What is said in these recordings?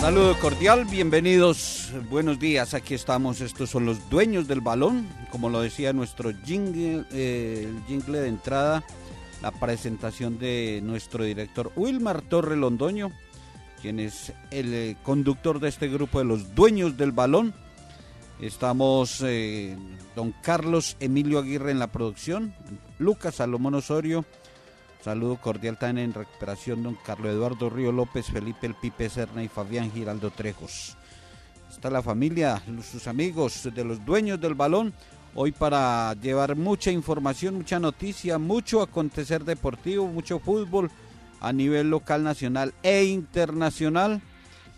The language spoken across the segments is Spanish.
Saludo cordial, bienvenidos, buenos días, aquí estamos, estos son los dueños del balón, como lo decía nuestro jingle, eh, jingle de entrada, la presentación de nuestro director Wilmar Torre Londoño, quien es el eh, conductor de este grupo de los dueños del balón. Estamos eh, don Carlos Emilio Aguirre en la producción, Lucas Salomón Osorio, Saludo cordial también en recuperación don Carlos Eduardo Río López, Felipe El Pipe Serna y Fabián Giraldo Trejos. Está la familia, sus amigos de los dueños del balón, hoy para llevar mucha información, mucha noticia, mucho acontecer deportivo, mucho fútbol a nivel local, nacional e internacional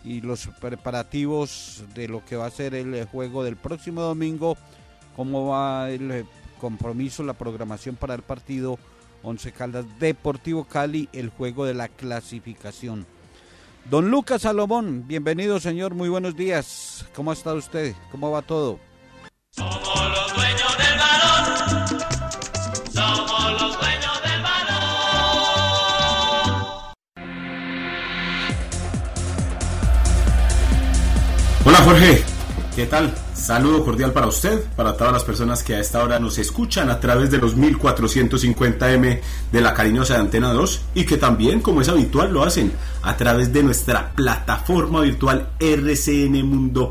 y los preparativos de lo que va a ser el juego del próximo domingo, cómo va el compromiso, la programación para el partido Once Caldas Deportivo Cali, el juego de la clasificación. Don Lucas Salomón, bienvenido señor, muy buenos días. ¿Cómo ha estado usted? ¿Cómo va todo? Somos los dueños del balón. Somos los dueños del balón. Hola Jorge, ¿qué tal? Saludo cordial para usted, para todas las personas que a esta hora nos escuchan a través de los 1450M de la cariñosa de Antena 2 y que también, como es habitual, lo hacen a través de nuestra plataforma virtual rcnmundo.com.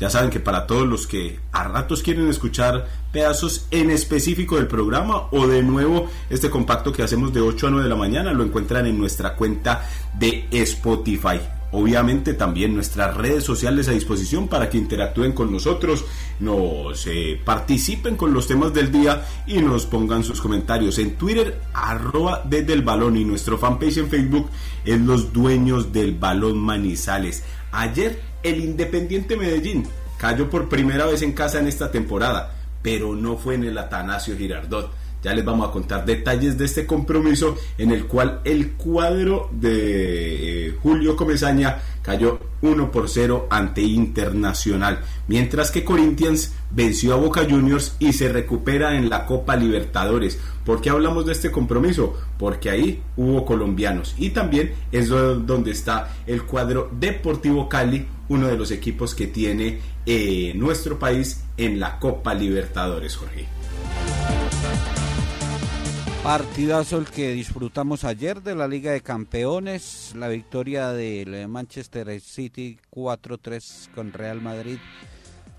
Ya saben que para todos los que a ratos quieren escuchar pedazos en específico del programa o de nuevo este compacto que hacemos de 8 a 9 de la mañana lo encuentran en nuestra cuenta de Spotify. Obviamente también nuestras redes sociales a disposición para que interactúen con nosotros, nos eh, participen con los temas del día y nos pongan sus comentarios en Twitter, arroba desde el balón y nuestro fanpage en Facebook es los dueños del balón Manizales. Ayer el Independiente Medellín cayó por primera vez en casa en esta temporada, pero no fue en el Atanasio Girardot. Ya les vamos a contar detalles de este compromiso en el cual el cuadro de eh, Julio Comesaña cayó 1 por 0 ante Internacional, mientras que Corinthians venció a Boca Juniors y se recupera en la Copa Libertadores. ¿Por qué hablamos de este compromiso? Porque ahí hubo colombianos y también es donde está el cuadro Deportivo Cali, uno de los equipos que tiene eh, nuestro país en la Copa Libertadores, Jorge. Partidazo el que disfrutamos ayer de la Liga de Campeones, la victoria del Manchester City 4-3 con Real Madrid.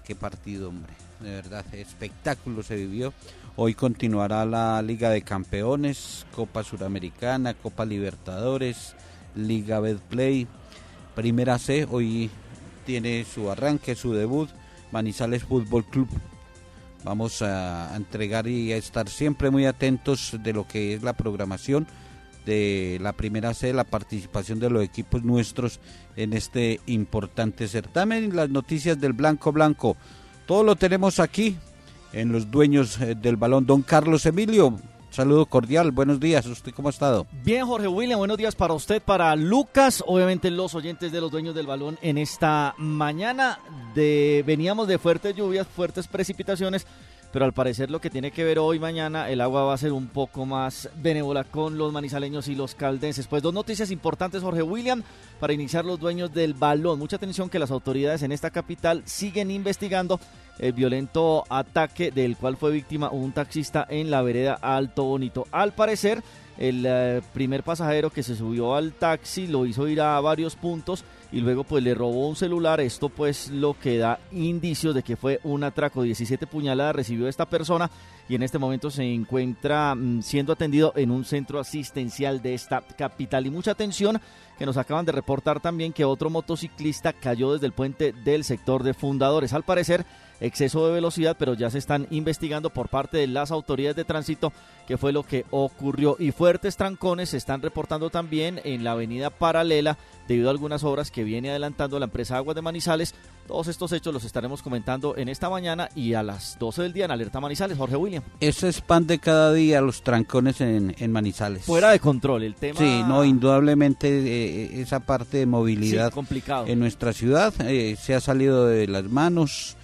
Qué partido, hombre. De verdad, espectáculo se vivió. Hoy continuará la Liga de Campeones, Copa Suramericana, Copa Libertadores, Liga Betplay, Primera C. Hoy tiene su arranque, su debut, Manizales Fútbol Club Vamos a entregar y a estar siempre muy atentos de lo que es la programación de la primera C, la participación de los equipos nuestros en este importante certamen. Las noticias del Blanco Blanco, todo lo tenemos aquí en los dueños eh, del balón. Don Carlos Emilio, saludo cordial, buenos días, ¿usted cómo ha estado? Bien, Jorge William, buenos días para usted, para Lucas, obviamente los oyentes de los dueños del balón en esta mañana. De, veníamos de fuertes lluvias, fuertes precipitaciones, pero al parecer lo que tiene que ver hoy mañana el agua va a ser un poco más benévola con los manizaleños y los caldenses. Pues dos noticias importantes, Jorge William, para iniciar los dueños del balón. Mucha atención que las autoridades en esta capital siguen investigando el violento ataque del cual fue víctima un taxista en la vereda Alto Bonito. Al parecer, el eh, primer pasajero que se subió al taxi lo hizo ir a varios puntos y luego pues le robó un celular. Esto pues lo que da indicios de que fue un atraco. 17 puñaladas recibió esta persona y en este momento se encuentra mm, siendo atendido en un centro asistencial de esta capital. Y mucha atención que nos acaban de reportar también que otro motociclista cayó desde el puente del sector de fundadores. Al parecer exceso de velocidad, pero ya se están investigando por parte de las autoridades de tránsito qué fue lo que ocurrió. Y fuertes trancones se están reportando también en la avenida paralela debido a algunas obras que viene adelantando la empresa Aguas de Manizales. Todos estos hechos los estaremos comentando en esta mañana y a las 12 del día en Alerta Manizales. Jorge William. Ese es pan de cada día, los trancones en, en Manizales. Fuera de control el tema. Sí, no, indudablemente eh, esa parte de movilidad Sí, complicado. en nuestra ciudad eh, se ha salido de las manos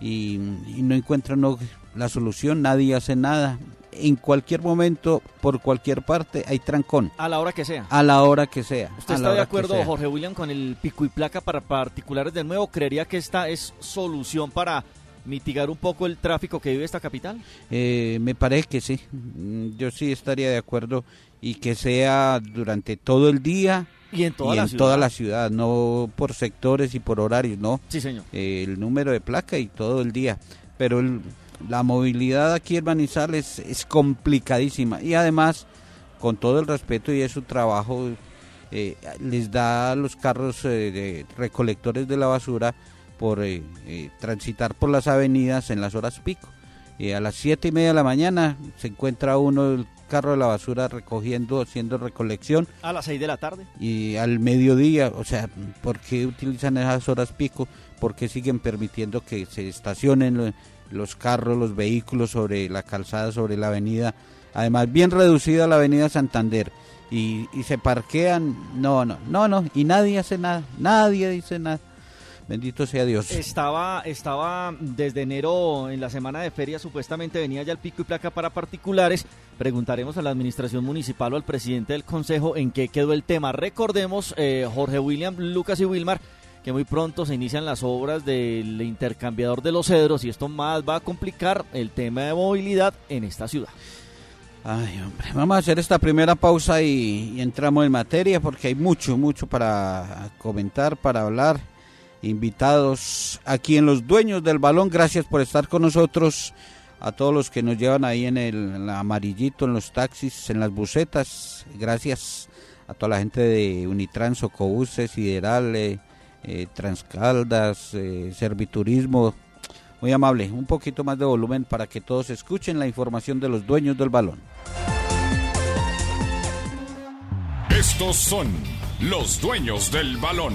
y, y no encuentra uno la solución, nadie hace nada. En cualquier momento, por cualquier parte, hay trancón, A la hora que sea. a la hora que sea. ¿Usted está de acuerdo. Jorge William, con el pico y placa para particulares de nuevo? ¿Creería que esta es solución para mitigar un poco el tráfico que vive esta capital? Eh, me parece que sí, Mm, yo sí estaría de acuerdo y que sea durante todo el día Y en toda y la en ciudad. toda la ciudad, no por sectores y por horarios, no. Sí, señor. Eh, el número de placa y todo el día. Pero el- la movilidad aquí en Manizales es complicadísima y además, con todo el respeto y es su trabajo, eh, les da a los carros eh, de recolectores de la basura por eh, eh, transitar por las avenidas en las horas pico. Y a las siete y media de la mañana se encuentra uno carro de la basura recogiendo, haciendo recolección A las 6 de la tarde. y al mediodía, o sea, ¿por qué utilizan esas horas pico? ¿Por qué siguen permitiendo que se estacionen lo- los carros, los vehículos sobre la calzada, sobre la avenida? Además, bien reducida la avenida Santander. Y, y se parquean, no, no, no, no, y nadie hace nada, nadie dice nada. Bendito sea Dios. Estaba, estaba desde enero en la semana de feria, supuestamente venía ya el pico y placa para particulares. Preguntaremos a la administración municipal o al presidente del consejo en qué quedó el tema. Recordemos, eh, Jorge William, Lucas y Wilmar, que muy pronto se inician las obras del intercambiador de los cedros y esto más va a complicar el tema de movilidad en esta ciudad. Ay, hombre, vamos a hacer esta primera pausa y, y entramos en materia porque hay mucho, mucho para comentar, para hablar. Invitados aquí en Los Dueños del Balón, gracias por estar con nosotros. A todos los que nos llevan ahí en el, amarillito, en los taxis, en las busetas, gracias a toda la gente de Unitrans, Socobuses, Sideral, eh, eh, Transcaldas, eh, Serviturismo, muy amable, un poquito más de volumen para que todos escuchen la información de los dueños del balón. Estos son los dueños del balón.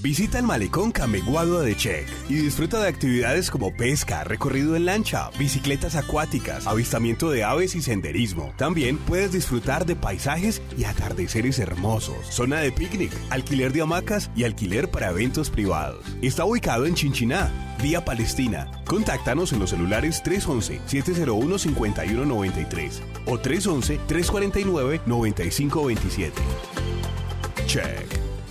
Visita el malecón Cameguado de Check y disfruta de actividades como pesca, recorrido en lancha, bicicletas acuáticas, avistamiento de aves y senderismo. También puedes disfrutar de paisajes y atardeceres hermosos, zona de picnic, alquiler de hamacas y alquiler para eventos privados. Está ubicado en Chinchiná, vía Palestina. Contáctanos en los celulares 311-701-5193 o 311-349-9527. Check.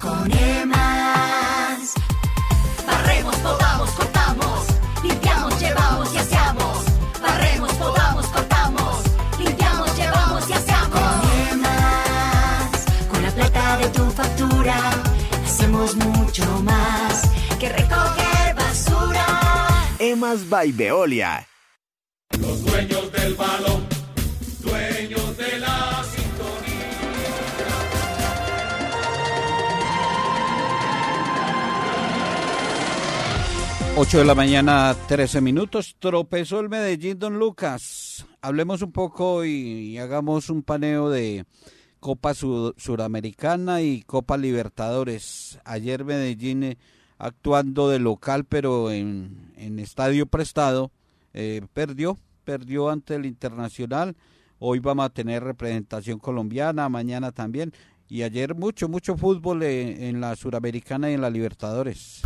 Con EMAS. Barremos, podamos, cortamos. Limpiamos, llevamos y hacemos Barremos, podamos, cortamos. Limpiamos, llevamos y hacemos Con EMAS. Con la plata de tu factura Hacemos mucho más Que recoger basura. Emas by Veolia. Los dueños del balón, 8 de la mañana, 13 minutos. Tropezó el Medellín, don Lucas. Hablemos un poco y, y hagamos un paneo de Copa Suramericana y Copa Libertadores. Ayer Medellín eh, actuando de local, pero en, en estadio prestado, eh, perdió, perdió ante el Internacional. Hoy vamos a tener representación colombiana, mañana también. Y ayer mucho, mucho fútbol eh, en la Suramericana y en la Libertadores.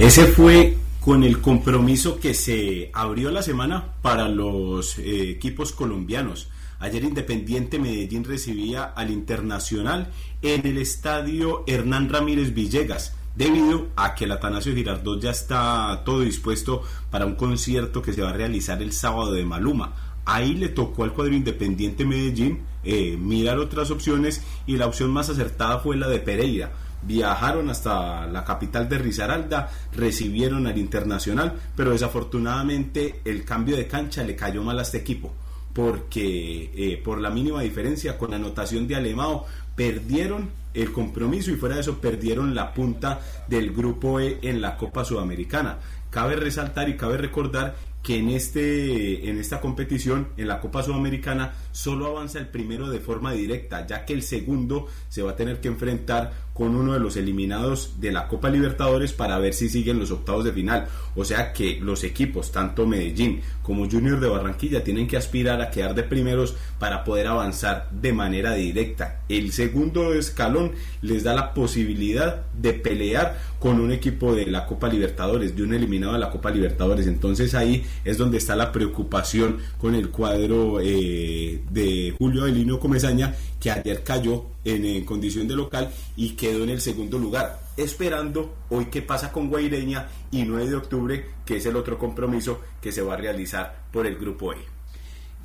Ese fue con el compromiso que se abrió la semana para los eh, equipos colombianos. Ayer Independiente Medellín recibía al Internacional en el estadio Hernán Ramírez Villegas, debido a que el Atanasio Girardot ya está todo dispuesto para un concierto que se va a realizar el sábado de Maluma. Ahí le tocó al cuadro Independiente Medellín eh, mirar otras opciones y la opción más acertada fue la de Pereira viajaron hasta la capital de Risaralda, recibieron al Internacional, pero desafortunadamente el cambio de cancha le cayó mal a este equipo, porque eh, por la mínima diferencia con la anotación de Alemao perdieron el compromiso y fuera de eso perdieron la punta del grupo E en la Copa Sudamericana. Cabe resaltar y cabe recordar que en este en esta competición en la Copa Sudamericana solo avanza el primero de forma directa, ya que el segundo se va a tener que enfrentar con uno de los eliminados de la Copa Libertadores para ver si siguen los octavos de final. O sea que los equipos, tanto Medellín como Junior de Barranquilla, tienen que aspirar a quedar de primeros para poder avanzar de manera directa. El segundo escalón les da la posibilidad de pelear con un equipo de la Copa Libertadores, de un eliminado de la Copa Libertadores. Entonces ahí es donde está la preocupación con el cuadro eh, de Julio Avelino Comesaña, que ayer cayó en, en condición de local y quedó en el segundo lugar, esperando hoy qué pasa con Guaireña y 9 de octubre, que es el otro compromiso que se va a realizar por el grupo E.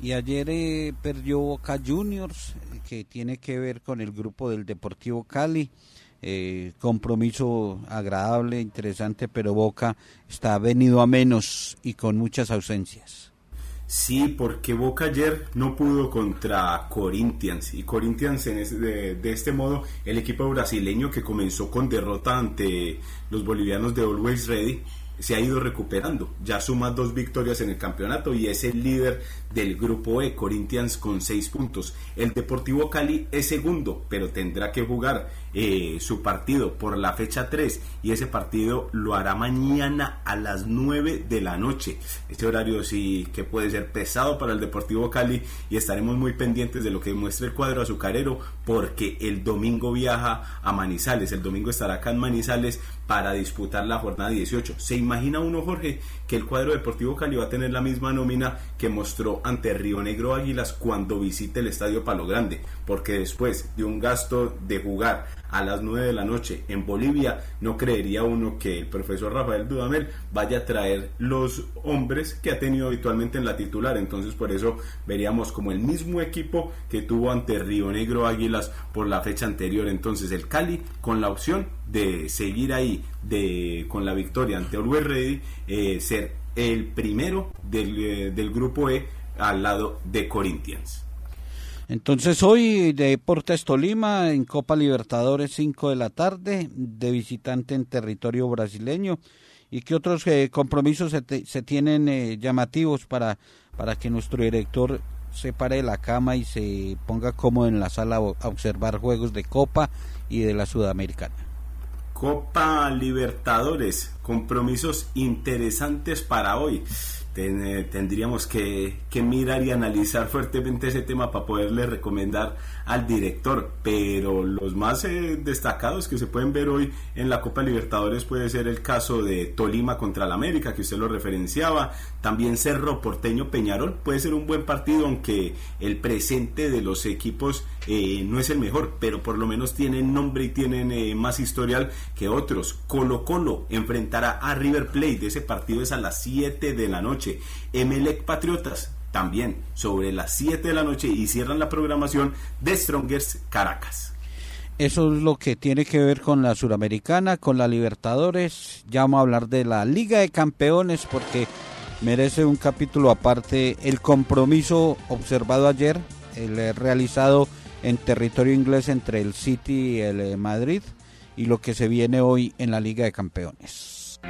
Y ayer eh, perdió Boca Juniors, eh, que tiene que ver con el grupo del Deportivo Cali. Eh, compromiso agradable, interesante, pero Boca está venido a menos y con muchas ausencias. Sí, porque Boca ayer no pudo contra Corinthians y Corinthians en de, de este modo el equipo brasileño que comenzó con derrota ante los bolivianos de Always Ready se ha ido recuperando, ya suma dos victorias en el campeonato y es el líder del grupo E, Corinthians con seis puntos. El Deportivo Cali es segundo, pero tendrá que jugar eh, su partido por la fecha 3 y ese partido lo hará mañana a las 9 de la noche. Este horario sí que puede ser pesado para el Deportivo Cali y estaremos muy pendientes de lo que muestre el cuadro azucarero porque el domingo viaja a Manizales, el domingo estará acá en Manizales para disputar la jornada 18. ¿Se imagina uno, Jorge, que el cuadro Deportivo Cali va a tener la misma nómina que mostró ante Río Negro Águilas cuando visite el Estadio Palo Grande? Porque después de un gasto de jugar a las 9 de la noche en Bolivia, no creería uno que el profesor Rafael Dudamel vaya a traer los hombres que ha tenido habitualmente en la titular. Entonces, por eso veríamos como el mismo equipo que tuvo ante Río Negro Águilas por la fecha anterior. Entonces, el Cali con la opción de seguir ahí de, con la victoria ante Orwell Ready, eh, ser el primero del, eh, del grupo E al lado de Corinthians. Entonces hoy Deportes Tolima en Copa Libertadores 5 de la tarde, de visitante en territorio brasileño. ¿Y qué otros eh, compromisos se, te- se tienen eh, llamativos para, para que nuestro director se pare de la cama y se ponga cómodo en la sala a observar juegos de Copa y de la Sudamericana? Copa Libertadores, compromisos interesantes para hoy. Ten- eh, tendríamos que, que mirar y analizar fuertemente ese tema para poderle recomendar al director, pero los más eh, destacados que se pueden ver hoy en la Copa Libertadores puede ser el caso de Tolima contra el América, que usted lo referenciaba, también Cerro Porteño Peñarol, puede ser un buen partido, aunque el presente de los equipos eh, no es el mejor, pero por lo menos tienen nombre y tienen eh, más historial que otros. Colo Colo enfrentará a River Plate, ese partido es a las 7 de la noche. Emelec Patriotas también sobre las 7 de la noche y cierran la programación de Strongers Caracas. Eso es lo que tiene que ver con la Suramericana, con la Libertadores. Ya vamos a hablar de la Liga de Campeones porque merece un capítulo aparte el compromiso observado ayer, el eh, realizado en territorio inglés entre el City y el eh, Madrid y lo que se viene hoy en la Liga de Campeones.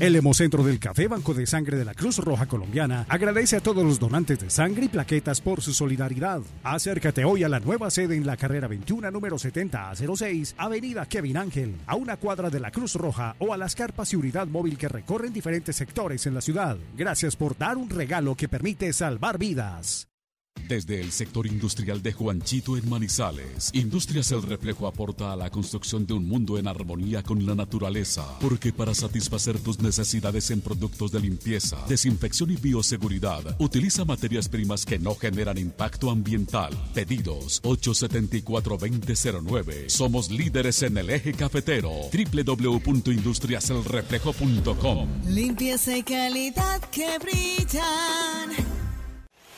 El Hemocentro del Café Banco de Sangre de la Cruz Roja Colombiana agradece a todos los donantes de sangre y plaquetas por su solidaridad. Acércate hoy a la nueva sede en la carrera 21, número 70 a 06, Avenida Kevin Ángel, a una cuadra de la Cruz Roja o a las carpas y unidad móvil que recorren diferentes sectores en la ciudad. Gracias por dar un regalo que permite salvar vidas. Desde el sector industrial de Juanchito en Manizales, Industrias El Reflejo aporta a la construcción de un mundo en armonía con la naturaleza, porque para satisfacer tus necesidades en productos de limpieza, desinfección y bioseguridad, utiliza materias primas que no generan impacto ambiental. Pedidos 874-2009. Somos líderes en el eje cafetero. www.industriaselreflejo.com. Limpieza y calidad que brillan.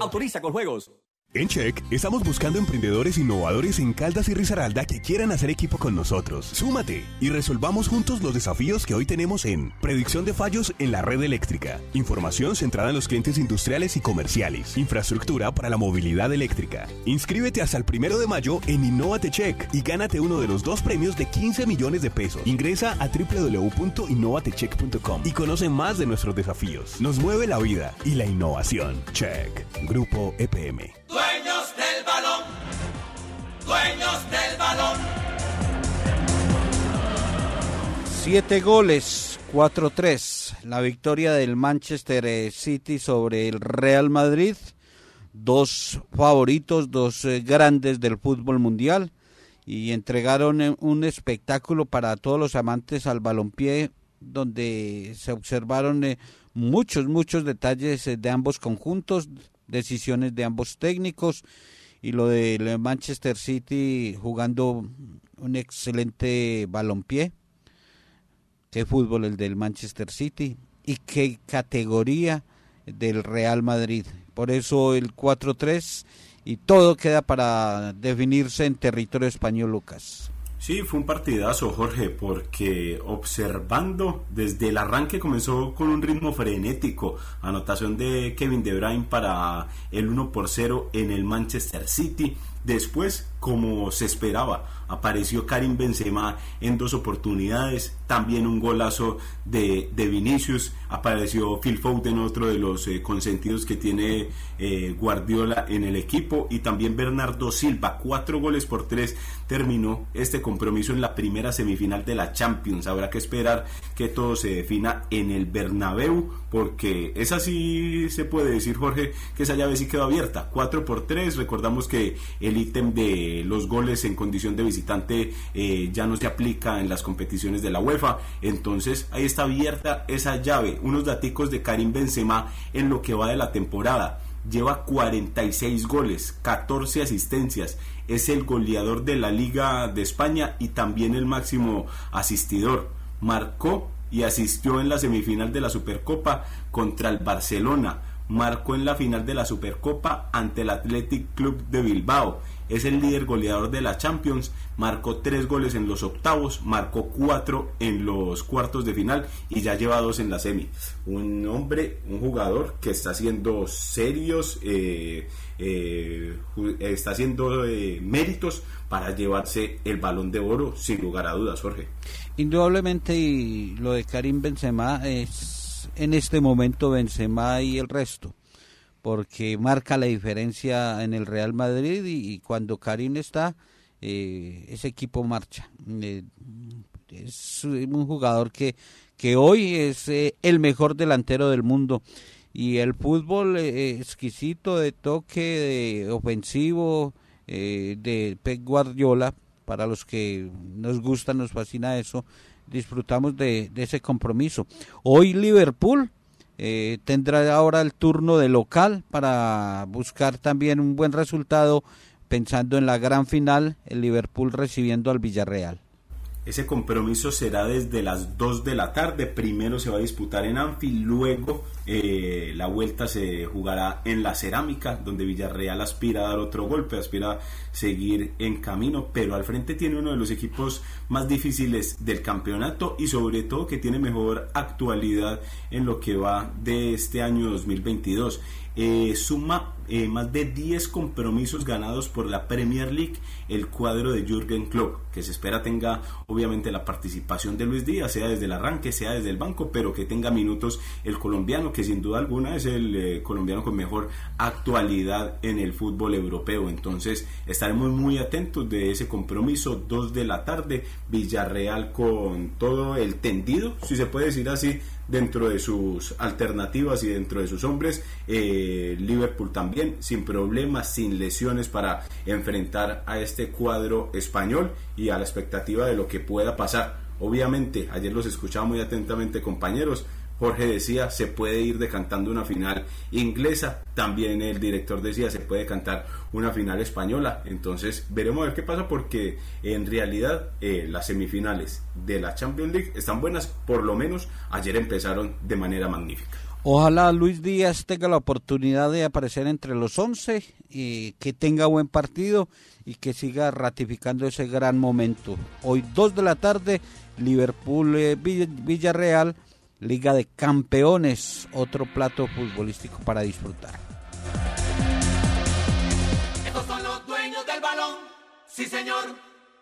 Autoriza con juegos. En Check estamos buscando emprendedores innovadores en Caldas y Risaralda que quieran hacer equipo con nosotros. Súmate y resolvamos juntos los desafíos que hoy tenemos en predicción de fallos en la red eléctrica, información centrada en los clientes industriales y comerciales, infraestructura para la movilidad eléctrica. Inscríbete hasta el primero de mayo en Innovate Check y gánate uno de los dos premios de 15 millones de pesos. Ingresa a www.innovatecheck.com y conoce más de nuestros desafíos. Nos mueve la vida y la innovación. Check. Grupo EPM. Dueños del balón. Dueños del balón. Siete goles, 4-3. La victoria del Manchester eh, City sobre el Real Madrid. Dos favoritos, dos eh, grandes del fútbol mundial. Y entregaron eh, un espectáculo para todos los amantes al balompié, donde se observaron muchos, muchos detalles de ambos conjuntos, decisiones de ambos técnicos. Y lo del Manchester City jugando un excelente balompié qué fútbol el del Manchester City y qué categoría del Real Madrid. Por eso el 4-3 y todo queda para definirse en territorio español, Lucas. Sí, fue un partidazo, Jorge, porque observando desde el arranque comenzó con un ritmo frenético. Anotación de Kevin De Bruyne para el 1 por 0 en el Manchester City. Después, como se esperaba, apareció Karim Benzema en dos oportunidades, también un golazo de, de Vinicius, apareció Phil Foden, otro de los eh, consentidos que tiene eh, Guardiola en el equipo, y también Bernardo Silva, cuatro goles por tres, terminó este compromiso en la primera semifinal de la Champions. Habrá que esperar que todo se defina en el Bernabéu, porque es así se puede decir, Jorge, que esa llave sí quedó abierta, cuatro por tres, recordamos que el ítem de los goles en condición de visitante eh, ya no se aplica en las competiciones de la UEFA. Entonces ahí está abierta esa llave. Unos daticos de Karim Benzema en lo que va de la temporada. Lleva 46 goles, 14 asistencias. Es el goleador de la Liga de España y también el máximo asistidor. Marcó y asistió en la semifinal de la Supercopa contra el Barcelona. Marcó en la final de la Supercopa ante el Athletic Club de Bilbao es el líder goleador de la Champions, marcó tres goles en los octavos, marcó cuatro en los cuartos de final y ya lleva dos en la semi. Un hombre, un jugador que está haciendo serios, eh, eh, está haciendo eh, méritos para llevarse el balón de oro, sin lugar a dudas, Jorge. Indudablemente, y lo de Karim Benzema es en este momento Benzema y el resto porque marca la diferencia en el Real Madrid y, cuando Karim está, eh, ese equipo marcha. Eh, es un jugador que, que hoy es eh, el mejor delantero del mundo y el fútbol exquisito de toque, de ofensivo, de Pep Guardiola, para los que nos gusta, nos fascina eso, disfrutamos de, ese compromiso. Hoy Liverpool eh, tendrá ahora el turno de local para buscar también un buen resultado pensando en la gran final, el Liverpool recibiendo al Villarreal. Ese compromiso será desde las 2 de la tarde. Primero se va a disputar en Anfield, luego eh, la vuelta se jugará en la Cerámica, donde Villarreal aspira a dar otro golpe, aspira a seguir en camino, pero al frente tiene uno de los equipos más difíciles del campeonato y sobre todo que tiene mejor actualidad en lo que va de este año 2022. Eh, suma eh, más de 10 compromisos ganados por la Premier League el cuadro de Jürgen Klopp, que se espera tenga obviamente la participación de Luis Díaz, sea desde el arranque, sea desde el banco, pero que tenga minutos el colombiano, que sin duda alguna es el eh, colombiano con mejor actualidad en el fútbol europeo. Entonces estaremos muy atentos de ese compromiso, 2 de la tarde, Villarreal con todo el tendido, si se puede decir así, dentro de sus alternativas y dentro de sus hombres. Eh, Liverpool también sin problemas, sin lesiones para enfrentar a este cuadro español y a la expectativa de lo que pueda pasar. Obviamente, ayer los escuchaba muy atentamente compañeros, Jorge decía, se puede ir decantando una final inglesa. También el director decía, se puede cantar una final española. Entonces, veremos a ver qué pasa porque en realidad eh, las semifinales de la Champions League están buenas. Por lo menos ayer empezaron de manera magnífica. Ojalá Luis Díaz tenga la oportunidad de aparecer entre los 11 y que tenga buen partido y que siga ratificando ese gran momento. Hoy 2 de la tarde, Liverpool eh, Villarreal Liga de Campeones, otro plato futbolístico para disfrutar. Estos son los dueños del balón, sí señor.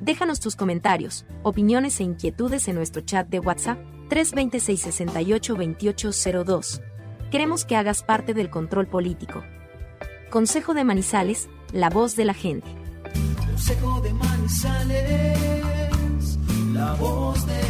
Déjanos tus comentarios, opiniones e inquietudes en nuestro chat de WhatsApp 326 68 2802. Queremos que hagas parte del control político. Consejo de Manizales, la voz de la gente. Consejo de Manizales, la voz de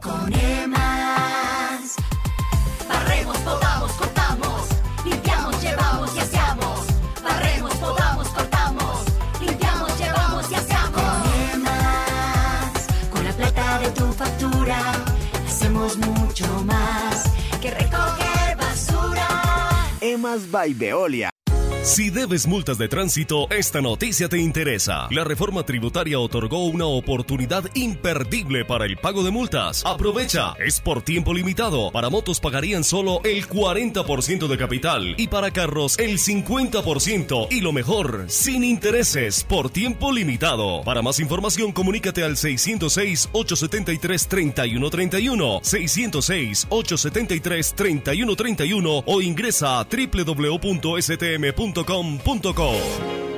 Con EMAS, barremos, podamos, cortamos, limpiamos, llevamos y aseamos. Barremos, podamos, cortamos, limpiamos, llevamos y aseamos. Con EMAS, con la plata de tu factura, hacemos mucho más que recoger basura. Emas by Veolia. Si debes multas de tránsito, esta noticia te interesa. La reforma tributaria otorgó una oportunidad imperdible para el pago de multas. Aprovecha, es por tiempo limitado. Para motos pagarían solo el 40% de capital y para carros el 50% y lo mejor, sin intereses, por tiempo limitado. Para más información, comunícate al 606-873-3131, 606-873-3131 o ingresa a www.stm.com www.radiomaria.com.co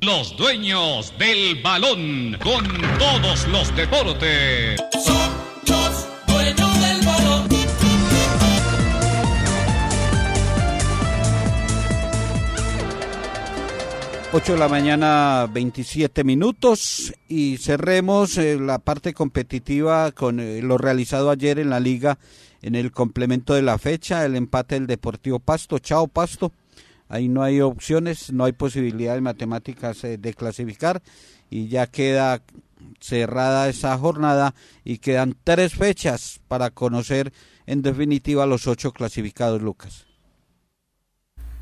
Los dueños del balón con todos los deportes. Son los dueños del balón. 8 de la mañana, 27 minutos y cerremos eh, la parte competitiva con eh, lo realizado ayer en la liga en el complemento de la fecha, el empate del Deportivo Pasto. Chao Pasto, ahí no hay opciones, no hay posibilidades matemáticas eh, de clasificar y ya queda cerrada esa jornada y quedan tres fechas para conocer en definitiva los ocho clasificados, Lucas.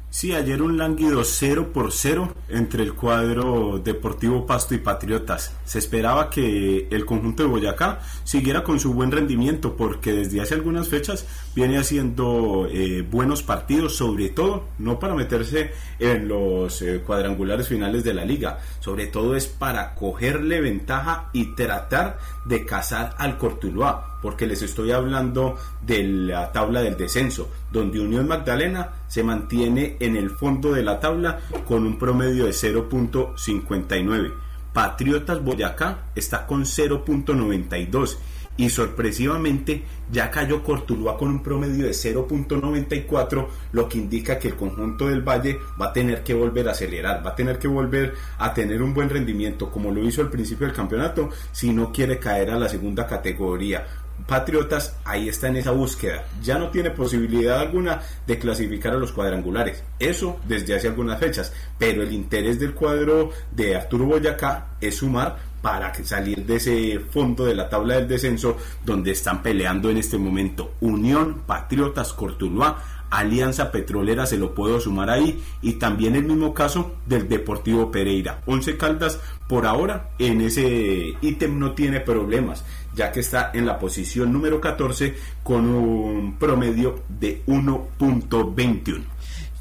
Sí, ayer un lánguido 0 por 0 entre el cuadro Deportivo Pasto y Patriotas. Se esperaba que el conjunto de Boyacá siguiera con su buen rendimiento porque desde hace algunas fechas viene haciendo eh, buenos partidos, sobre todo no para meterse en los eh, cuadrangulares finales de la liga, sobre todo es para cogerle ventaja y tratar de cazar al Cortuluá porque les estoy hablando de la tabla del descenso, donde Unión Magdalena se mantiene en el fondo de la tabla con un promedio de 0.59. Patriotas Boyacá está con 0.92 y sorpresivamente ya cayó Cortuluá con un promedio de 0.94, lo que indica que el conjunto del Valle va a tener que volver a acelerar, va a tener que volver a tener un buen rendimiento como lo hizo al principio del campeonato si no quiere caer a la segunda categoría. Patriotas ahí está en esa búsqueda. Ya no tiene posibilidad alguna de clasificar a los cuadrangulares. Eso desde hace algunas fechas. Pero el interés del cuadro de Arturo Boyacá es sumar para salir de ese fondo de la tabla del descenso donde están peleando en este momento Unión, Patriotas, Cortuluá, Alianza Petrolera se lo puedo sumar ahí y también el mismo caso del Deportivo Pereira. Once Caldas por ahora en ese ítem no tiene problemas ya que está en la posición número 14 con un promedio de 1.21.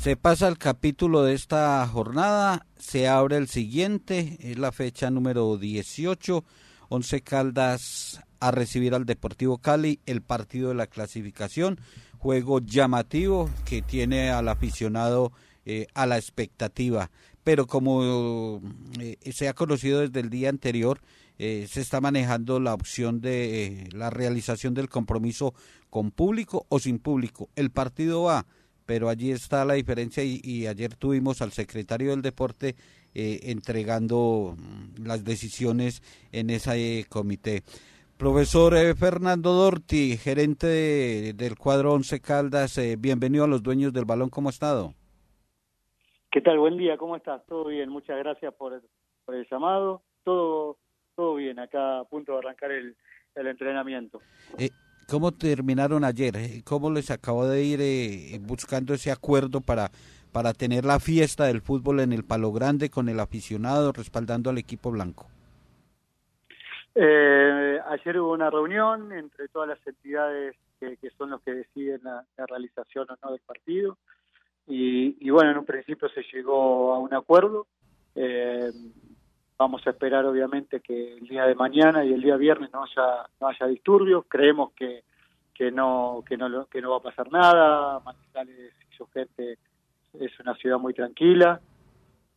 Se pasa el capítulo de esta jornada, se abre el siguiente, es la fecha número 18, Once Caldas a recibir al Deportivo Cali, el partido de la clasificación, juego llamativo que tiene al aficionado eh, a la expectativa, pero como eh, se ha conocido desde el día anterior, eh, se está manejando la opción de eh, la realización del compromiso con público o sin público. El partido va, pero allí está la diferencia y, ayer tuvimos al secretario del deporte eh, entregando mm, las decisiones en ese comité. Profesor Fernando Dorti, gerente del cuadro Once Caldas, bienvenido a los dueños del balón, ¿cómo ha estado? ¿Qué tal? Buen día, ¿cómo estás? Todo bien, muchas gracias por, por el llamado. Todo todo bien, acá a punto de arrancar el, el entrenamiento. Eh, ¿Cómo terminaron ayer? ¿Cómo les acabó de ir eh, buscando ese acuerdo para, para tener la fiesta del fútbol en el Palo Grande con el aficionado respaldando al equipo blanco? Eh, ayer hubo una reunión entre todas las entidades que, que son los que deciden la, la realización o no del partido y, y bueno, en un principio se llegó a un acuerdo. Eh, vamos a esperar obviamente que el día de mañana y el día viernes no haya no haya disturbios. Creemos que que no que no que no va a pasar nada. Manizales y su gente es una ciudad muy tranquila.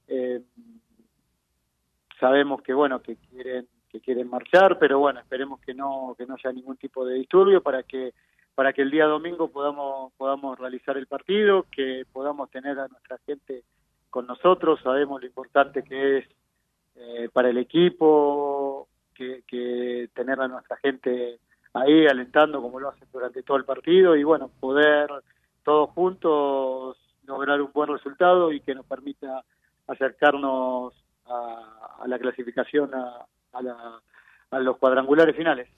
Eh, sabemos que bueno que quieren que quieren marchar, pero bueno esperemos que no que no haya ningún tipo de disturbio para que para que el día domingo podamos podamos realizar el partido, que podamos tener a nuestra gente con nosotros. Sabemos lo importante que es eh, para el equipo que, que tener a nuestra gente ahí alentando como lo hacen durante todo el partido y bueno poder todos juntos lograr un buen resultado y que nos permita acercarnos a, a la clasificación a, a, la- a los cuadrangulares finales.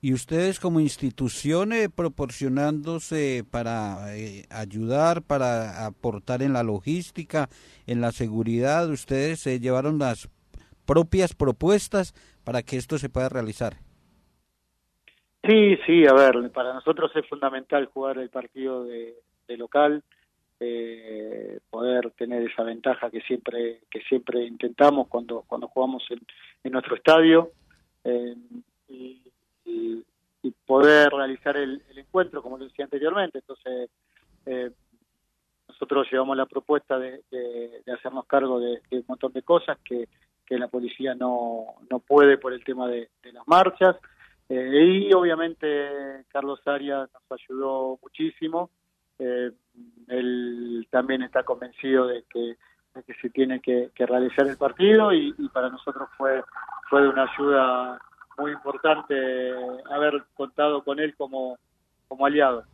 Y ustedes como institución eh, proporcionándose para eh, ayudar, para aportar en la logística, en la seguridad, ustedes se llevaron las propias propuestas para que esto se pueda realizar. Sí, sí, a ver, para nosotros es fundamental jugar el partido de, local, eh, poder tener esa ventaja que siempre que siempre intentamos cuando cuando jugamos en, nuestro estadio eh, y, poder realizar el, encuentro como lo decía anteriormente. Entonces eh, nosotros llevamos la propuesta de, de- hacernos cargo de un montón de cosas que, que la policía no, no puede por el tema de, las marchas. Eh, y obviamente Carlos Arias nos ayudó muchísimo. Eh, él también está convencido de que, de que se tiene que, realizar el partido y, y para nosotros fue, fue de una ayuda muy importante haber contado con él como, como aliado.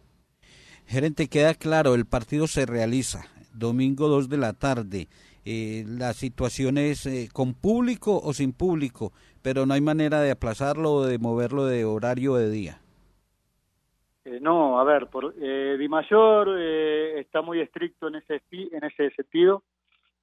Gerente, queda claro, el partido se realiza domingo 2 de la tarde. Eh, la situación es eh, con público o sin público, pero no hay manera de aplazarlo o de moverlo de horario de día. Eh, no, a ver, por, eh, Di Mayor eh, está muy estricto en ese en ese sentido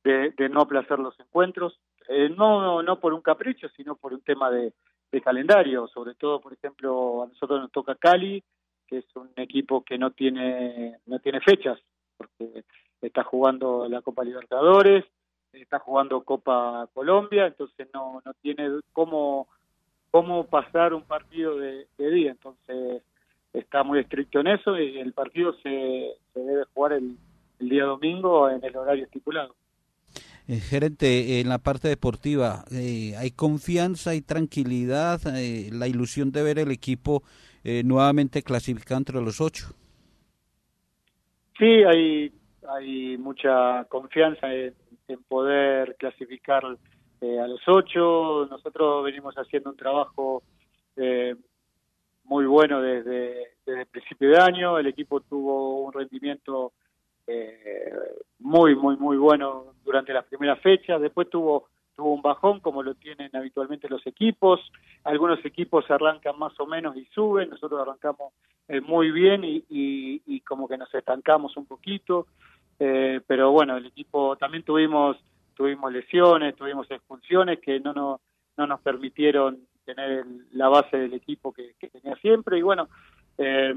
de, de no aplazar los encuentros, Eh, no no por un capricho, sino por un tema de, de calendario, sobre todo, por ejemplo, a nosotros nos toca Cali, que es un equipo que no tiene no tiene fechas, porque está jugando la Copa Libertadores, está jugando Copa Colombia, entonces no no tiene cómo cómo pasar un partido de, de día, entonces está muy estricto en eso y el partido se, se debe jugar el, el día domingo en el horario estipulado. Eh, gerente, en la parte deportiva, eh, ¿hay confianza, y tranquilidad, eh, la ilusión de ver el equipo nuevamente clasificado entre los ocho? Sí, hay, hay mucha confianza en, poder clasificar eh, a los ocho. Nosotros venimos haciendo un trabajo eh, muy bueno desde, desde el principio de año. El equipo tuvo un rendimiento eh, muy, muy, muy bueno durante las primeras fechas. Después tuvo tuvo un bajón como lo tienen habitualmente los equipos. Algunos equipos arrancan más o menos y suben. Nosotros arrancamos eh, muy bien y, y, y como que nos estancamos un poquito. Eh, pero bueno, el equipo también tuvimos tuvimos lesiones, tuvimos expulsiones que no nos no nos permitieron tener la base del equipo que, tenía siempre. Y bueno eh,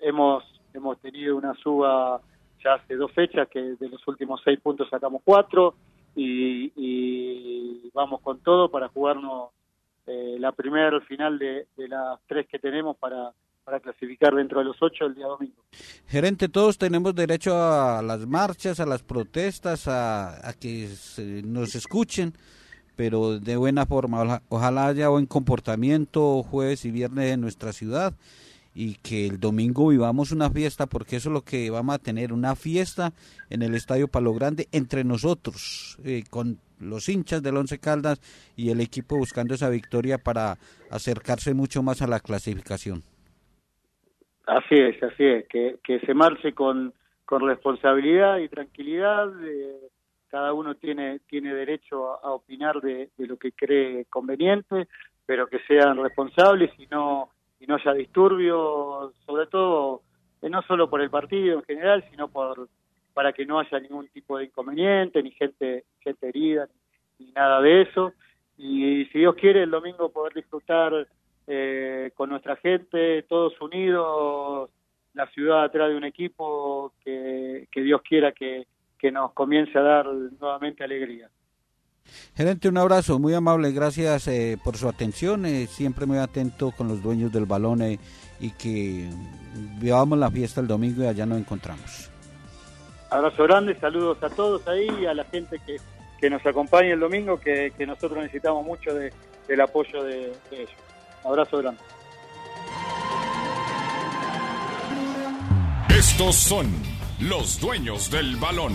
hemos hemos tenido una suba ya hace dos fechas que de los últimos seis puntos sacamos cuatro y, y vamos con todo para jugarnos eh, la primera final de, de las tres que tenemos para para clasificar dentro de los ocho el día domingo. Gerente, todos tenemos derecho a las marchas, a las protestas, a, que se- nos escuchen, pero de buena forma. Ojalá, ojalá haya buen comportamiento jueves y viernes en nuestra ciudad y que el domingo vivamos una fiesta, porque eso es lo que vamos a tener, una fiesta en el Estadio Palo Grande entre nosotros, eh, con los hinchas del Once Caldas y el equipo buscando esa victoria para acercarse mucho más a la clasificación. Así es, así es, que, que se marche con, con responsabilidad y tranquilidad. eh, cada uno tiene, tiene derecho a, opinar de, de lo que cree conveniente. pero que sean responsables y no y no haya disturbios, sobre todo eh, no solo por el partido en general, sino por para que no haya ningún tipo de inconveniente, ni gente gente herida, ni nada de eso. Y si Dios quiere, el domingo poder disfrutar eh, con nuestra gente, todos unidos, la ciudad atrás de un equipo que, que Dios quiera que, que nos comience a dar nuevamente alegría. Gerente, un abrazo, muy amable, gracias eh, por su atención, eh, siempre muy atento con los dueños del balón eh, y que vivamos la fiesta el domingo y allá nos encontramos. Abrazo grande, saludos a todos ahí y a la gente que, que nos acompaña el domingo, que, que nosotros necesitamos mucho de, del apoyo de, de ellos. Abrazo grande. Estos son los dueños del balón.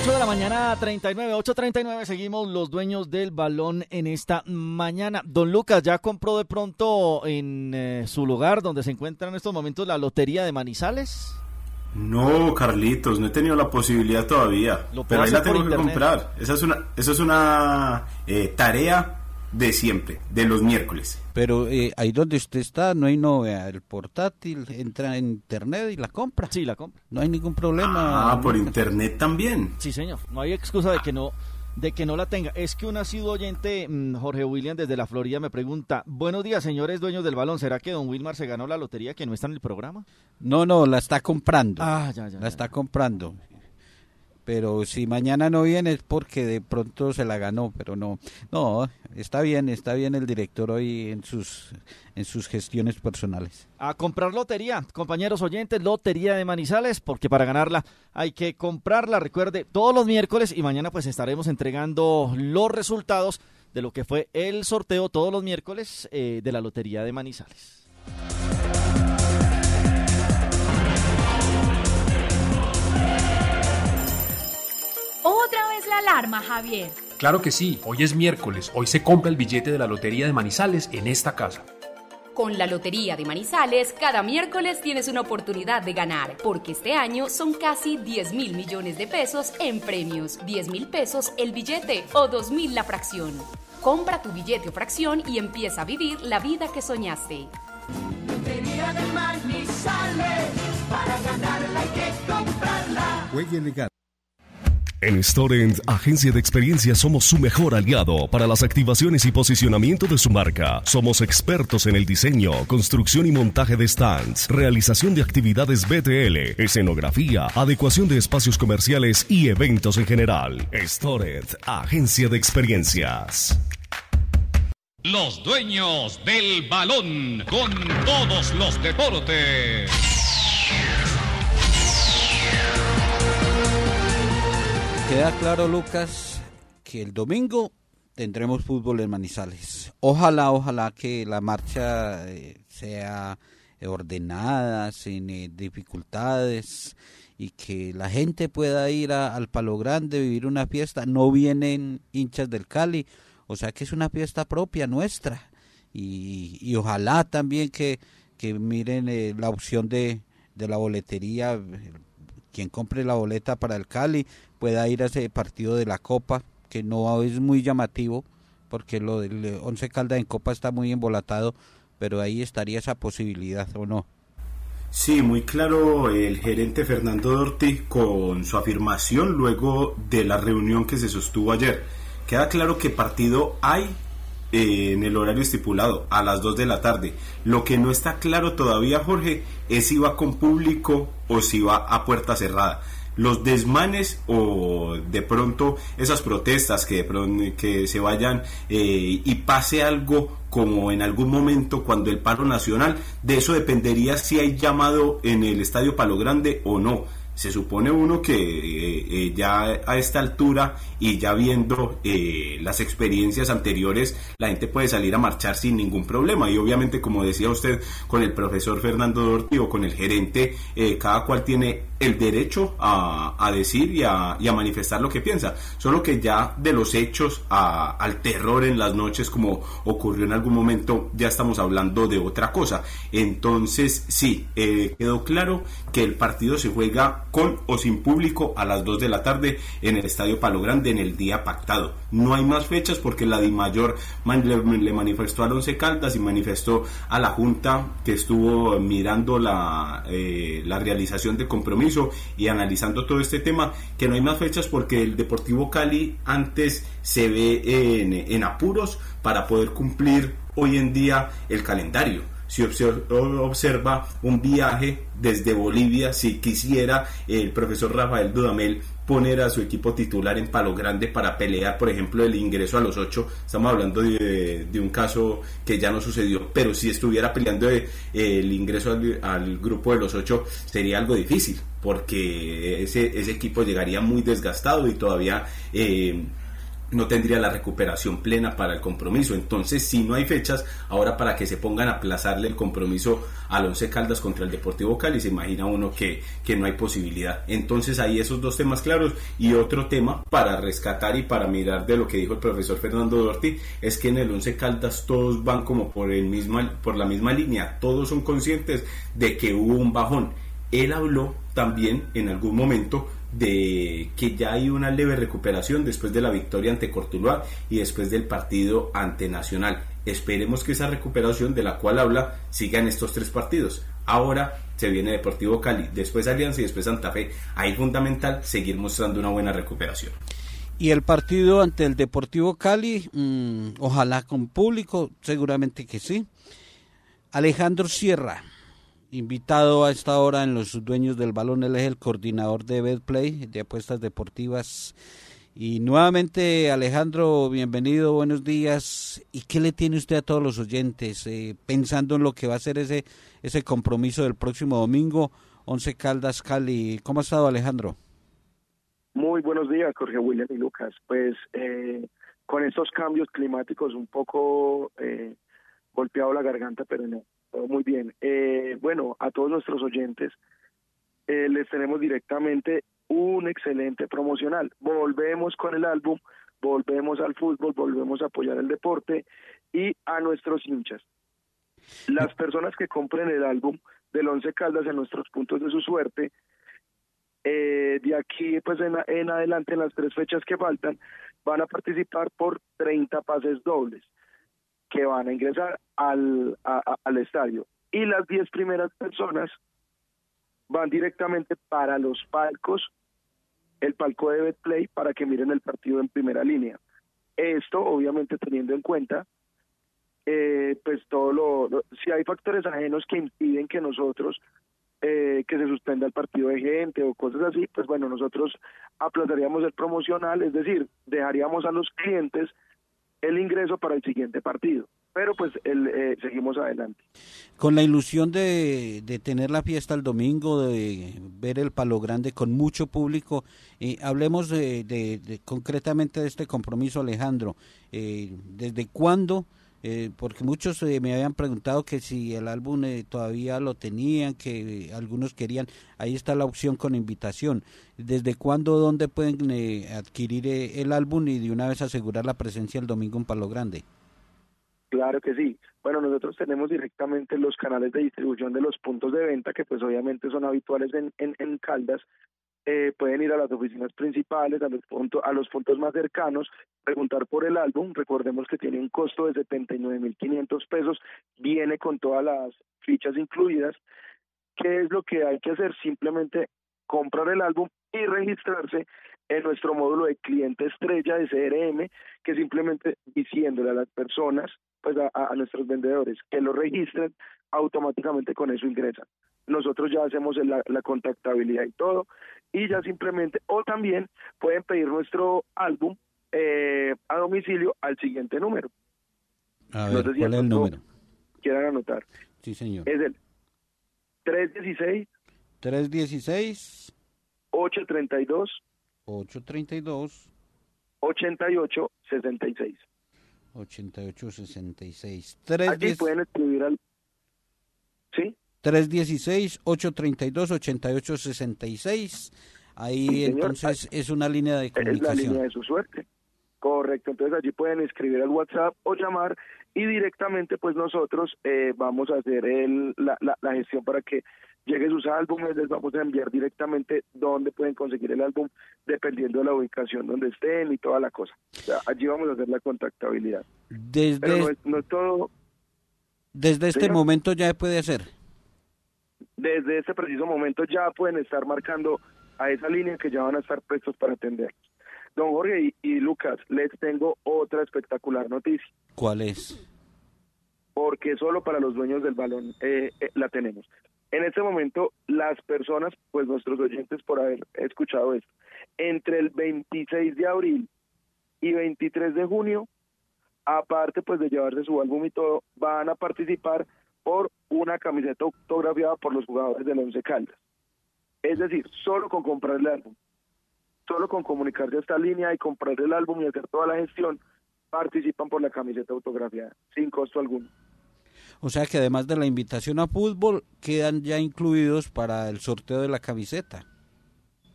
8 de la mañana, 39, 8.39, seguimos los dueños del balón en esta mañana. Don Lucas, ¿ya compró de pronto en eh, su lugar donde se encuentra en estos momentos la Lotería de Manizales? No, Carlitos, no he tenido la posibilidad todavía. Pero ahí la tengo que comprar. Esa es una, esa es una eh, tarea de siempre, de los miércoles. Pero eh, ahí donde usted está no hay novedad, el portátil entra en internet y la compra. Sí, la compra. No hay ningún problema. Ah, por internet también. Sí, señor. No hay excusa de que no de que no la tenga. Es que un asiduo oyente, mm, Jorge William, desde la Florida, me pregunta, buenos días, señores dueños del balón, ¿será que don Wilmar se ganó la lotería que no está en el programa? No, no, la está comprando. Ah, ya, ya, La está comprando. Pero si mañana no viene es porque de pronto se la ganó, pero no. No, está bien, está bien el director hoy en sus en sus gestiones personales. A comprar lotería, compañeros oyentes, lotería de Manizales, porque para ganarla hay que comprarla, recuerde, todos los miércoles y mañana pues estaremos entregando los resultados de lo que fue el sorteo todos los miércoles eh, de la lotería de Manizales. Otra vez la alarma, Javier. Claro que sí, hoy es miércoles, hoy se compra el billete de la Lotería de Manizales en esta casa. Con la Lotería de Manizales, cada miércoles tienes una oportunidad de ganar, porque este año son casi 10 mil millones de pesos en premios, 10 mil pesos el billete o 2 mil la fracción. Compra tu billete o fracción y empieza a vivir la vida que soñaste. Lotería de Manizales, para ganarla hay que comprarla. Juegue legal. En Storent, agencia de experiencia, somos su mejor aliado para las activaciones y posicionamiento de su marca. Somos expertos en el diseño, construcción y montaje de stands, realización de actividades BTL, escenografía, adecuación de espacios comerciales y eventos en general. Storent, agencia de experiencias. Los dueños del balón con todos los deportes. Queda claro, Lucas, que el domingo tendremos fútbol en Manizales. Ojalá, ojalá que la marcha eh, sea ordenada, sin eh, dificultades y que la gente pueda ir al Palo Grande, vivir una fiesta. No vienen hinchas del Cali. O sea que es una fiesta propia nuestra. Y, ojalá también que, que miren eh, la opción de, de la boletería. eh, Quien compre la boleta para el Cali pueda ir a ese partido de la Copa, que no es muy llamativo, porque lo del Once Caldas en Copa está muy embolatado, pero ahí estaría esa posibilidad, ¿o no? Sí, muy claro el gerente Fernando Dorti con su afirmación luego de la reunión que se sostuvo ayer. Queda claro que partido hay eh, en el horario estipulado, a las 2 de la tarde. Lo que no está claro todavía, Jorge, es si va con público o si va a puerta cerrada. Los desmanes o de pronto esas protestas que, de pronto, que se vayan eh, y pase algo como en algún momento cuando el paro nacional, de eso dependería si hay llamado en el Estadio Palo Grande o no se supone uno que eh, eh, ya a esta altura y ya viendo eh, las experiencias anteriores, la gente puede salir a marchar sin ningún problema. Y obviamente, como decía usted, con el profesor Fernando Dorti o con el gerente, eh, cada cual tiene el derecho a, a decir y a, manifestar lo que piensa. Solo que ya de los hechos a- al terror en las noches, como ocurrió en algún momento, ya estamos hablando de otra cosa. Entonces, sí, quedó claro que el partido se juega con o sin público a las 2 de la tarde en el Estadio Palo Grande en el día pactado. No hay más fechas porque la DIMAYOR le, le manifestó al Once Caldas y manifestó a la Junta que estuvo mirando la, eh, la realización del compromiso y analizando todo este tema que no hay más fechas porque el Deportivo Cali antes se ve en apuros para poder cumplir hoy en día el calendario si obser- observa un viaje desde Bolivia, si quisiera el profesor Rafael Dudamel poner a su equipo titular en Palo Grande para pelear, por ejemplo, el ingreso a los ocho, estamos hablando de, un caso que ya no sucedió, pero si estuviera peleando eh, el ingreso al, al grupo de los ocho, sería algo difícil, porque ese, ese equipo llegaría muy desgastado y todavía... eh, no tendría la recuperación plena para el compromiso. Entonces, si no hay fechas, ahora para que se pongan a aplazarle el compromiso al Once Caldas contra el Deportivo Cali, se imagina uno que, que no hay posibilidad. Entonces, ahí esos dos temas claros. Y otro tema para rescatar y para mirar de lo que dijo el profesor Fernando Dorti, es que en el Once Caldas todos van como por, el misma, por la misma línea, todos son conscientes de que hubo un bajón. Él habló también en algún momento de que ya hay una leve recuperación después de la victoria ante Cortuluá y después del partido ante Nacional. Esperemos que esa recuperación de la cual habla siga en estos tres partidos. Ahora se viene Deportivo Cali, después Alianza y después Santa Fe. Ahí fundamental seguir mostrando una buena recuperación. Y el partido ante el Deportivo Cali, mm, ojalá con público, seguramente que sí. Alejandro Sierra, invitado a esta hora en Los Dueños del Balón, él es el coordinador de Betplay, de apuestas deportivas. Y nuevamente, Alejandro, bienvenido, buenos días. ¿Y qué le tiene usted a todos los oyentes, eh, pensando en lo que va a ser ese, ese compromiso del próximo domingo, Once Caldas Cali? ¿Cómo ha estado, Alejandro? Muy buenos días, Jorge William y Lucas. Pues eh, con estos cambios climáticos un poco eh, golpeado la garganta, pero no, muy bien. Eh, bueno, a todos nuestros oyentes eh, les tenemos directamente un excelente promocional. Volvemos con el álbum, volvemos al fútbol, volvemos a apoyar el deporte y a nuestros hinchas. Las personas que compren el álbum del Once Caldas en nuestros puntos de su suerte, eh, de aquí pues en, en adelante, en las tres fechas que faltan, van a participar por 30 pases dobles que van a ingresar al, a- al estadio. Y las 10 primeras personas van directamente para los palcos, el palco de Betplay, para que miren el partido en primera línea. Esto, obviamente, teniendo en cuenta, eh, pues todo lo, lo- si hay factores ajenos que impiden que nosotros eh, que se suspenda el partido de gente o cosas así, pues bueno, nosotros aplazaríamos el promocional, es decir, dejaríamos a los clientes el ingreso para el siguiente partido. Pero pues el, eh, seguimos adelante. Con la ilusión de, de tener la fiesta el domingo, de ver el Palo Grande con mucho público, eh, hablemos de, de- concretamente de este compromiso, Alejandro. Eh, ¿Desde cuándo Eh, porque muchos eh, me habían preguntado que si el álbum eh, todavía lo tenían, que eh, algunos querían. Ahí está la opción con invitación. ¿Desde cuándo, dónde pueden eh, adquirir eh, el álbum y de una vez asegurar la presencia el domingo en Palo Grande? Claro que sí. Bueno, nosotros tenemos directamente los canales de distribución de los puntos de venta, que pues obviamente son habituales en, en, en Caldas. Eh, pueden ir a las oficinas principales, a los, puntos, a los puntos más cercanos, preguntar por el álbum. Recordemos que tiene un costo de 79.500 pesos, viene con todas las fichas incluidas. ¿Qué es lo que hay que hacer? Simplemente comprar el álbum y registrarse en nuestro módulo de cliente estrella de CRM, que simplemente diciéndole a las personas, pues a, a nuestros vendedores, que lo registren, automáticamente con eso ingresan. Nosotros ya hacemos la, la contactabilidad y todo, y ya simplemente, o también pueden pedir nuestro álbum eh, a domicilio al siguiente número. A No ver, sé si ¿cuál es el número? Quieran anotar. Sí, señor. Es el 316 316 832 832 8866. 8866. Allí 310 pueden escribir al... ¿Sí? 316-832-8866. Ahí Sí, entonces es una línea de Es la comunicación. línea de su suerte. Correcto, entonces allí pueden escribir al WhatsApp o llamar y directamente pues nosotros eh, vamos a hacer el, la, la, la gestión para que llegue sus álbumes, les vamos a enviar directamente dónde pueden conseguir el álbum dependiendo de la ubicación donde estén y toda la cosa. O sea, allí vamos a hacer la contactabilidad. Desde, Pero no es, no es todo, desde este momento ya puede hacer. Desde este preciso momento ya pueden estar marcando a esa línea que ya van a estar prestos para atenderlos. Don Jorge y, y Lucas, les tengo otra espectacular noticia. ¿Cuál es? porque solo para los dueños del balón eh, eh, la tenemos. En este momento, las personas, pues nuestros oyentes por haber escuchado esto, entre el 26 de abril y 23 de junio, aparte pues de llevarse su álbum y todo, van a participar por una camiseta autografiada por los jugadores del Once Caldas. Es decir, solo con comprar el álbum, solo con comunicarse a esta línea y comprar el álbum y hacer toda la gestión, participan por la camiseta autografiada, sin costo alguno. O sea que además de la invitación a fútbol, quedan ya incluidos para el sorteo de la camiseta.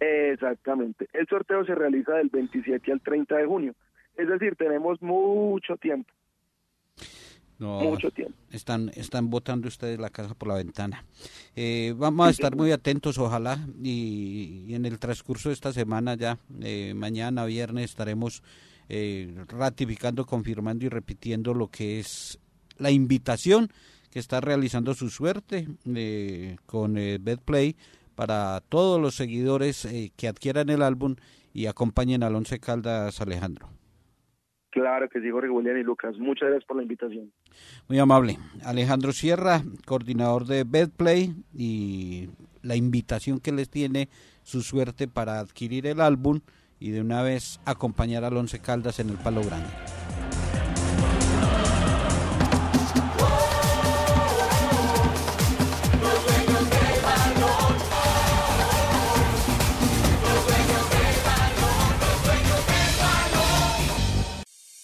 Exactamente. El sorteo se realiza del 27 al 30 de junio. Es decir, tenemos mucho tiempo. No, Mucho tiempo. Están, están botando ustedes la casa por la ventana. Eh, vamos a estar muy atentos, ojalá, y, y en el transcurso de esta semana ya, eh, mañana, viernes, estaremos eh, ratificando, confirmando y repitiendo lo que es la invitación que está realizando su suerte eh, con eh, BetPlay para todos los seguidores eh, que adquieran el álbum y acompañen al Once Caldas Alejandro. Claro que sí, Jorge William y Lucas. Muchas gracias por la invitación. Muy amable. Alejandro Sierra, coordinador de BetPlay y la invitación que les tiene su suerte para adquirir el álbum y de una vez acompañar al Once Caldas en el Palo Grande.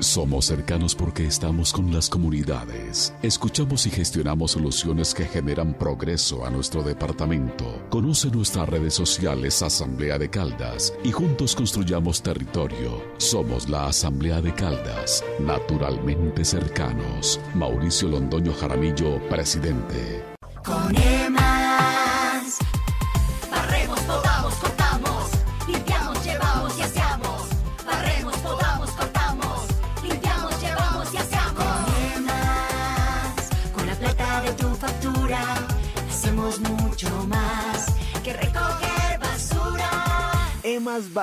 Somos cercanos porque estamos con las comunidades. Escuchamos y gestionamos soluciones que generan progreso a nuestro departamento. Conoce nuestras redes sociales Asamblea de Caldas y juntos construyamos territorio. Somos la Asamblea de Caldas, naturalmente cercanos. Mauricio Londoño Jaramillo, presidente. Con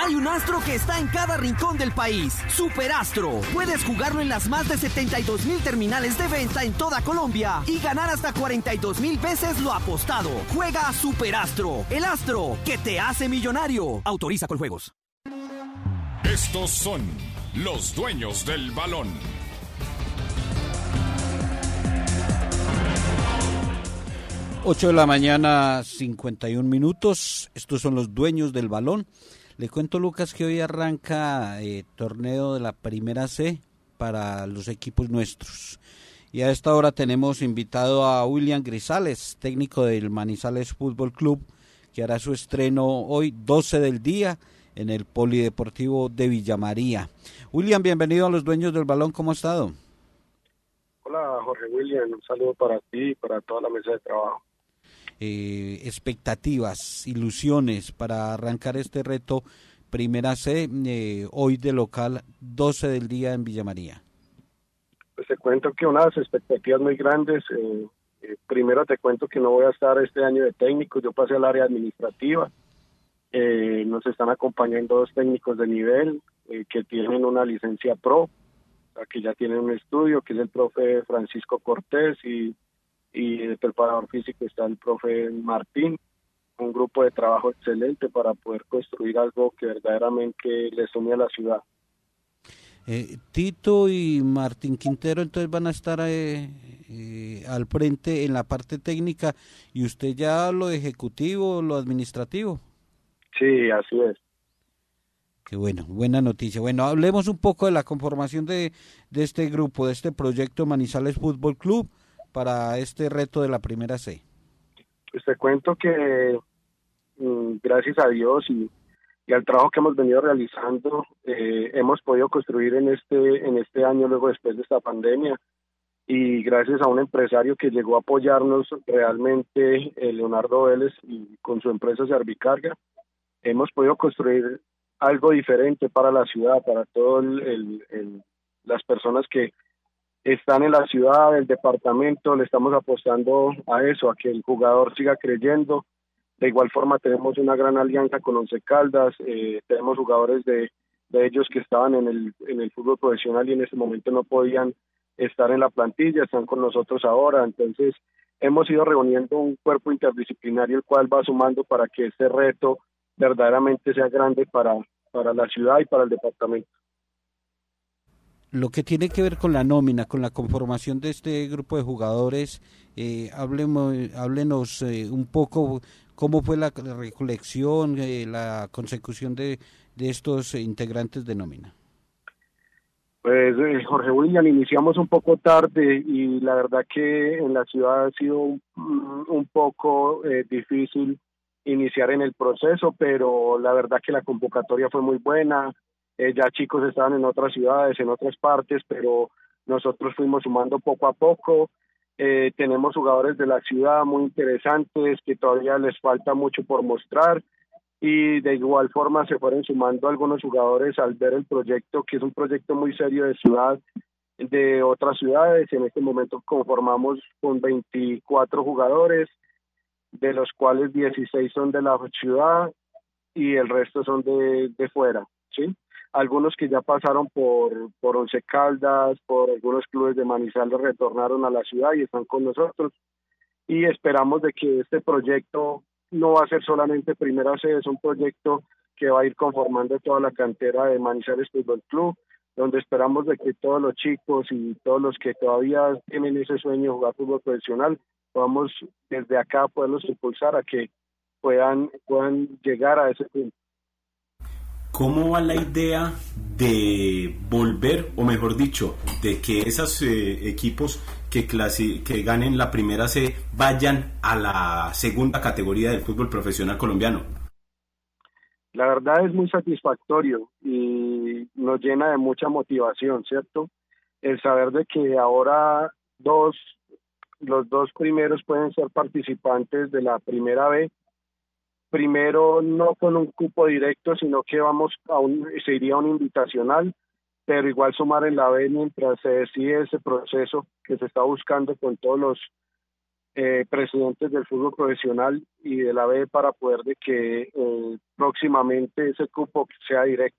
Hay un astro que está en cada rincón del país. Superastro. Puedes jugarlo en las más de 72 mil terminales de venta en toda Colombia y ganar hasta 42 mil veces lo apostado. Juega a Superastro. El astro que te hace millonario. Autoriza con juegos. Estos son los dueños del balón. Ocho de la mañana, 51 minutos. Estos son los dueños del balón. Le cuento, Lucas, que hoy arranca eh, torneo de la primera C para los equipos nuestros. Y a esta hora tenemos invitado a William Grisales, técnico del Manizales Fútbol Club, que hará su estreno hoy, 12 del día, en el Polideportivo de Villamaría. William, bienvenido a los dueños del balón, ¿cómo ha estado? Hola Jorge William, un saludo para ti y para toda la mesa de trabajo. Eh, expectativas, ilusiones para arrancar este reto Primera C, eh, hoy de local, 12 del día en Villamaría? Pues te cuento que unas expectativas muy grandes. Eh, eh, primero te cuento que no voy a estar este año de técnico, yo pasé al área administrativa. Eh, nos están acompañando dos técnicos de nivel eh, que tienen una licencia pro, que ya tienen un estudio, que es el profe Francisco Cortés y, y el preparador físico está el profe Martín, un grupo de trabajo excelente para poder construir algo que verdaderamente le sume a la ciudad. Eh, Tito y Martín Quintero entonces van a estar eh, eh, al frente en la parte técnica y usted ya lo ejecutivo, lo administrativo. Sí, así es. Qué bueno, buena noticia. Bueno, hablemos un poco de la conformación de, de este grupo, de este proyecto Manizales Fútbol Club para este reto de la primera C. Pues te cuento que mm, gracias a Dios y, y al trabajo que hemos venido realizando, eh, hemos podido construir en este, en este año, luego después de esta pandemia, y gracias a un empresario que llegó a apoyarnos realmente, eh, Leonardo Vélez, y con su empresa Servicarga, hemos podido construir algo diferente para la ciudad, para todas el, el, las personas que están en la ciudad, el departamento, le estamos apostando a eso, a que el jugador siga creyendo. De igual forma tenemos una gran alianza con Once Caldas, eh, tenemos jugadores de, de ellos que estaban en el, en el fútbol profesional y en ese momento no podían estar en la plantilla, están con nosotros ahora, entonces hemos ido reuniendo un cuerpo interdisciplinario el cual va sumando para que este reto verdaderamente sea grande para, para la ciudad y para el departamento. Lo que tiene que ver con la nómina, con la conformación de este grupo de jugadores, eh, hablemos, háblenos eh, un poco cómo fue la recolección, eh, la consecución de, de estos integrantes de nómina. Pues eh, Jorge William, iniciamos un poco tarde y la verdad que en la ciudad ha sido un, un poco eh, difícil iniciar en el proceso, pero la verdad que la convocatoria fue muy buena, eh, ya chicos estaban en otras ciudades, en otras partes, pero nosotros fuimos sumando poco a poco. Eh, tenemos jugadores de la ciudad muy interesantes que todavía les falta mucho por mostrar y de igual forma se fueron sumando algunos jugadores al ver el proyecto, que es un proyecto muy serio de ciudad, de otras ciudades. En este momento conformamos con 24 jugadores, de los cuales 16 son de la ciudad y el resto son de, de fuera, ¿sí? Algunos que ya pasaron por, por Once Caldas, por algunos clubes de Manizales retornaron a la ciudad y están con nosotros. Y esperamos de que este proyecto no va a ser solamente primera sede, es un proyecto que va a ir conformando toda la cantera de Manizales Fútbol Club, donde esperamos de que todos los chicos y todos los que todavía tienen ese sueño de jugar fútbol profesional, podamos desde acá poderlos impulsar a que puedan, puedan llegar a ese punto. ¿Cómo va la idea de volver, o mejor dicho, de que esos eh, equipos que, ganen la primera C vayan a la segunda categoría del fútbol profesional colombiano? La verdad es muy satisfactorio y nos llena de mucha motivación, ¿cierto? El saber de que ahora dos, los dos primeros pueden ser participantes de la primera B. Primero no con un cupo directo, sino que vamos a un, se iría a un invitacional, pero igual sumar en la B mientras se decide ese proceso que se está buscando con todos los eh, presidentes del fútbol profesional y de la B para poder de que eh, próximamente ese cupo sea directo.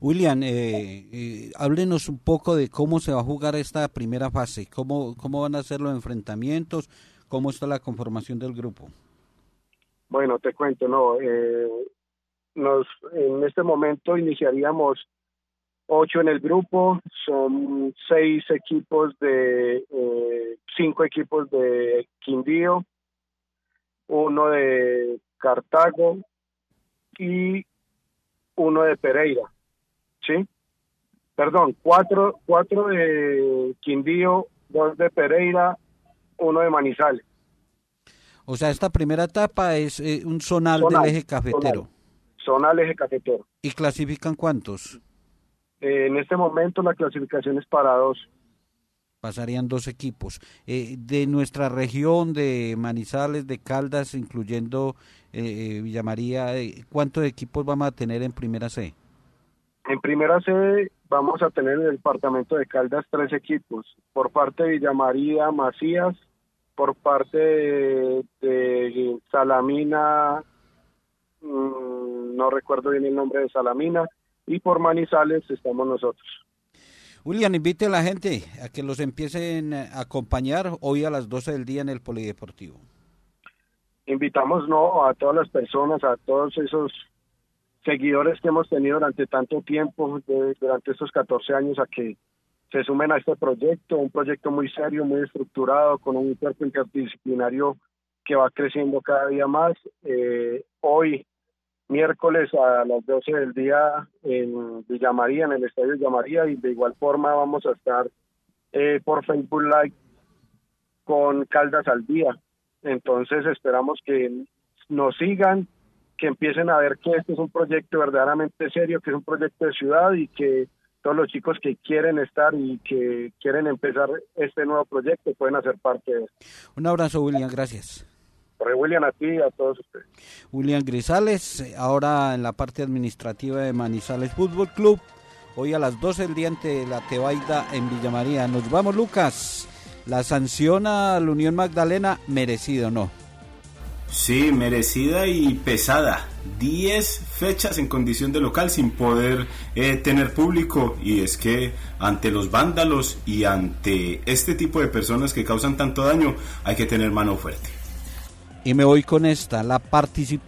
William, eh, eh, háblenos un poco de cómo se va a jugar esta primera fase, cómo, cómo van a ser los enfrentamientos, cómo está la conformación del grupo. Bueno, te cuento, no, eh, nos en este momento iniciaríamos ocho en el grupo, son seis equipos de eh, cinco equipos de Quindío, uno de Cartago y uno de Pereira, ¿sí? Perdón, cuatro, cuatro de Quindío, dos de Pereira, uno de Manizales. O sea, esta primera etapa es eh, un zonal, Zonal, del eje cafetero. Zonal eje cafetero. ¿Y clasifican cuántos? Eh, en este momento la clasificación es para dos. Pasarían dos equipos. Eh, de nuestra región, de Manizales, de Caldas, incluyendo eh, Villa María, eh, ¿cuántos equipos vamos a tener en primera C? En primera sede vamos a tener en el departamento de Caldas tres equipos. Por parte de Villa María, Macías, por parte de, de Salamina, mm, no recuerdo bien el nombre de Salamina, y por Manizales estamos nosotros. William, invite a la gente a que los empiecen a acompañar hoy a las 12 del día en el Polideportivo. invitamos no a todas las personas, a todos esos seguidores que hemos tenido durante tanto tiempo, de- durante estos 14 años, a que se sumen a este proyecto, un proyecto muy serio, muy estructurado, con un cuerpo interdisciplinario que va creciendo cada día más. Eh, hoy, miércoles a las 12 del día en Villa María, en el Estadio Villa María, y de igual forma vamos a estar eh, por Facebook Live con Caldas al día. Entonces esperamos que nos sigan, que empiecen a ver que este es un proyecto verdaderamente serio, que es un proyecto de ciudad y que todos los chicos que quieren estar y que quieren empezar este nuevo proyecto pueden hacer parte de esto. Un abrazo, William, gracias. Corre William a ti y a todos ustedes. William Grisales, eh, ahora en la parte administrativa de Manizales Fútbol Club, hoy a las 12 del día ante la Tebaida en Villa María. Nos vamos, Lucas. La sanción a la Unión Magdalena, merecido, ¿no? Sí, merecida y pesada. 10 fechas en condición de local sin poder eh, tener público y es que ante los vándalos y ante este tipo de personas que causan tanto daño hay que tener mano fuerte. Y me voy con esta, la participación.